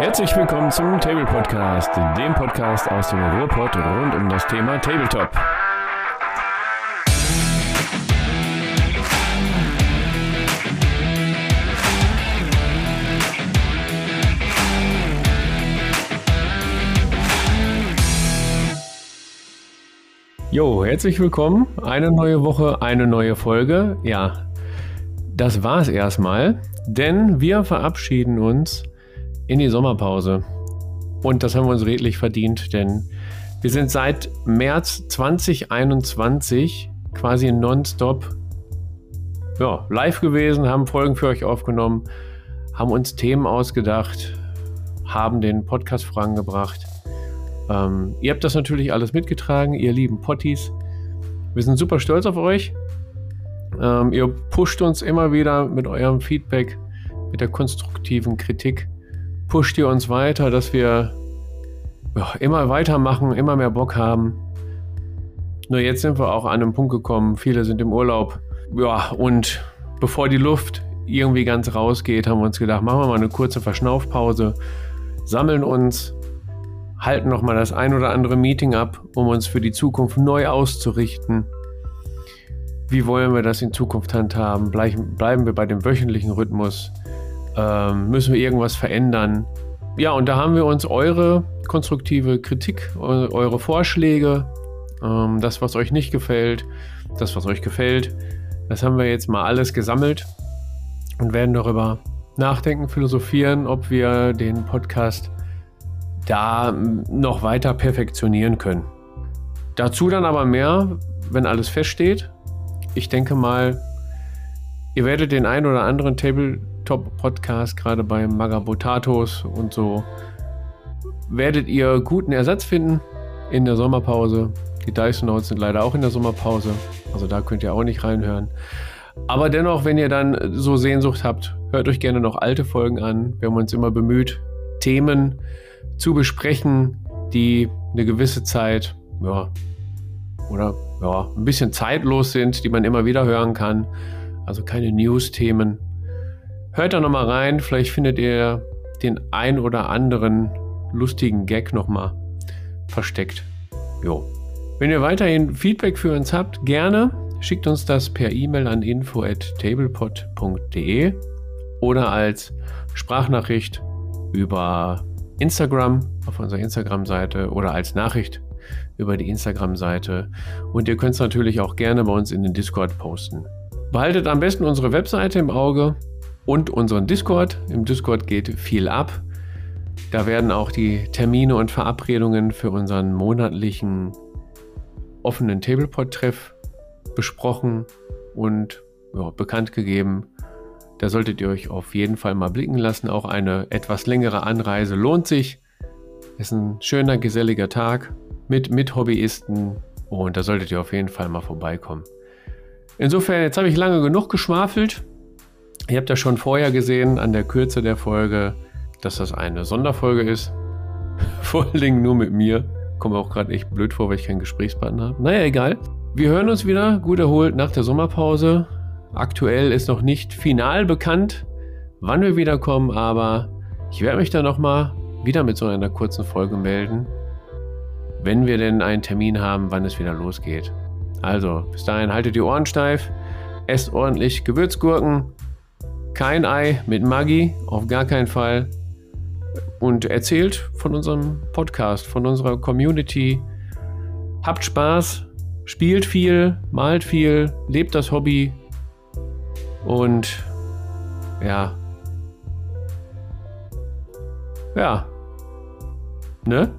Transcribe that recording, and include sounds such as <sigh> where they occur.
Herzlich willkommen zum Table Podcast, dem Podcast aus dem Ruhrpott rund um das Thema Tabletop. Jo, herzlich willkommen. Eine neue Woche, eine neue Folge. Ja, das war's erstmal, denn wir verabschieden uns in die Sommerpause. Und das haben wir uns redlich verdient, denn wir sind seit März 2021 quasi nonstop ja, live gewesen, haben Folgen für euch aufgenommen, haben uns Themen ausgedacht, haben den Podcast vorangebracht ähm, ihr habt das natürlich alles mitgetragen, ihr lieben Potties. Wir sind super stolz auf euch. Ähm, ihr pusht uns immer wieder mit eurem Feedback, mit der konstruktiven Kritik. Pusht ihr uns weiter, dass wir immer weitermachen, immer mehr Bock haben. Nur jetzt sind wir auch an einem Punkt gekommen. Viele sind im Urlaub. Ja, und bevor die Luft irgendwie ganz rausgeht, haben wir uns gedacht, machen wir mal eine kurze Verschnaufpause, sammeln uns, halten nochmal das ein oder andere Meeting ab, um uns für die Zukunft neu auszurichten. Wie wollen wir das in Zukunft handhaben? Bleiben wir bei dem wöchentlichen Rhythmus? Ähm, müssen wir irgendwas verändern? Ja, und da haben wir uns eure konstruktive Kritik, eure Vorschläge, ähm, das, was euch nicht gefällt, das, was euch gefällt, das haben wir jetzt mal alles gesammelt und werden darüber nachdenken, philosophieren, ob wir den Podcast da noch weiter perfektionieren können. Dazu dann aber mehr, wenn alles feststeht. Ich denke mal, ihr werdet den ein oder anderen Tabletop-Podcast, gerade bei Magabotatos und so, werdet ihr guten Ersatz finden in der Sommerpause. Die Dyson Notes sind leider auch in der Sommerpause, also da könnt ihr auch nicht reinhören. Aber dennoch, wenn ihr dann so Sehnsucht habt, hört euch gerne noch alte Folgen an. Wir haben uns immer bemüht, Themen zu besprechen, die eine gewisse Zeit, ja, oder ja, ein bisschen zeitlos sind, die man immer wieder hören kann. Also keine News-Themen. Hört da nochmal rein, vielleicht findet ihr den ein oder anderen lustigen Gag nochmal versteckt. Jo. Wenn ihr weiterhin Feedback für uns habt, gerne schickt uns das per E-Mail an info@tablepod.de oder als Sprachnachricht über Instagram, auf unserer Instagram-Seite oder als Nachricht über die Instagram-Seite. Und ihr könnt es natürlich auch gerne bei uns in den Discord posten. Behaltet am besten unsere Webseite im Auge und unseren Discord. Im Discord geht viel ab. Da werden auch die Termine und Verabredungen für unseren monatlichen offenen Tablepod-Treff besprochen und ja, bekannt gegeben. Da solltet ihr euch auf jeden Fall mal blicken lassen. Auch eine etwas längere Anreise lohnt sich. Ist ein schöner, geselliger Tag mit, mit Hobbyisten und da solltet ihr auf jeden Fall mal vorbeikommen. Insofern, jetzt habe ich lange genug geschwafelt. Ihr habt ja schon vorher gesehen an der Kürze der Folge, dass das eine Sonderfolge ist. <laughs> Vor allen Dingen nur mit mir. Komme auch gerade echt blöd vor, weil ich keinen Gesprächspartner habe. Naja, egal. Wir hören uns wieder gut erholt nach der Sommerpause. Aktuell ist noch nicht final bekannt, wann wir wiederkommen, aber ich werde mich dann nochmal wieder mit so einer kurzen Folge melden, wenn wir denn einen Termin haben, wann es wieder losgeht. Also, bis dahin haltet die Ohren steif, esst ordentlich Gewürzgurken, kein Ei mit Maggi, auf gar keinen Fall. Und erzählt von unserem Podcast, von unserer Community. Habt Spaß, spielt viel, malt viel, lebt das Hobby, und ja. Ja. Ne?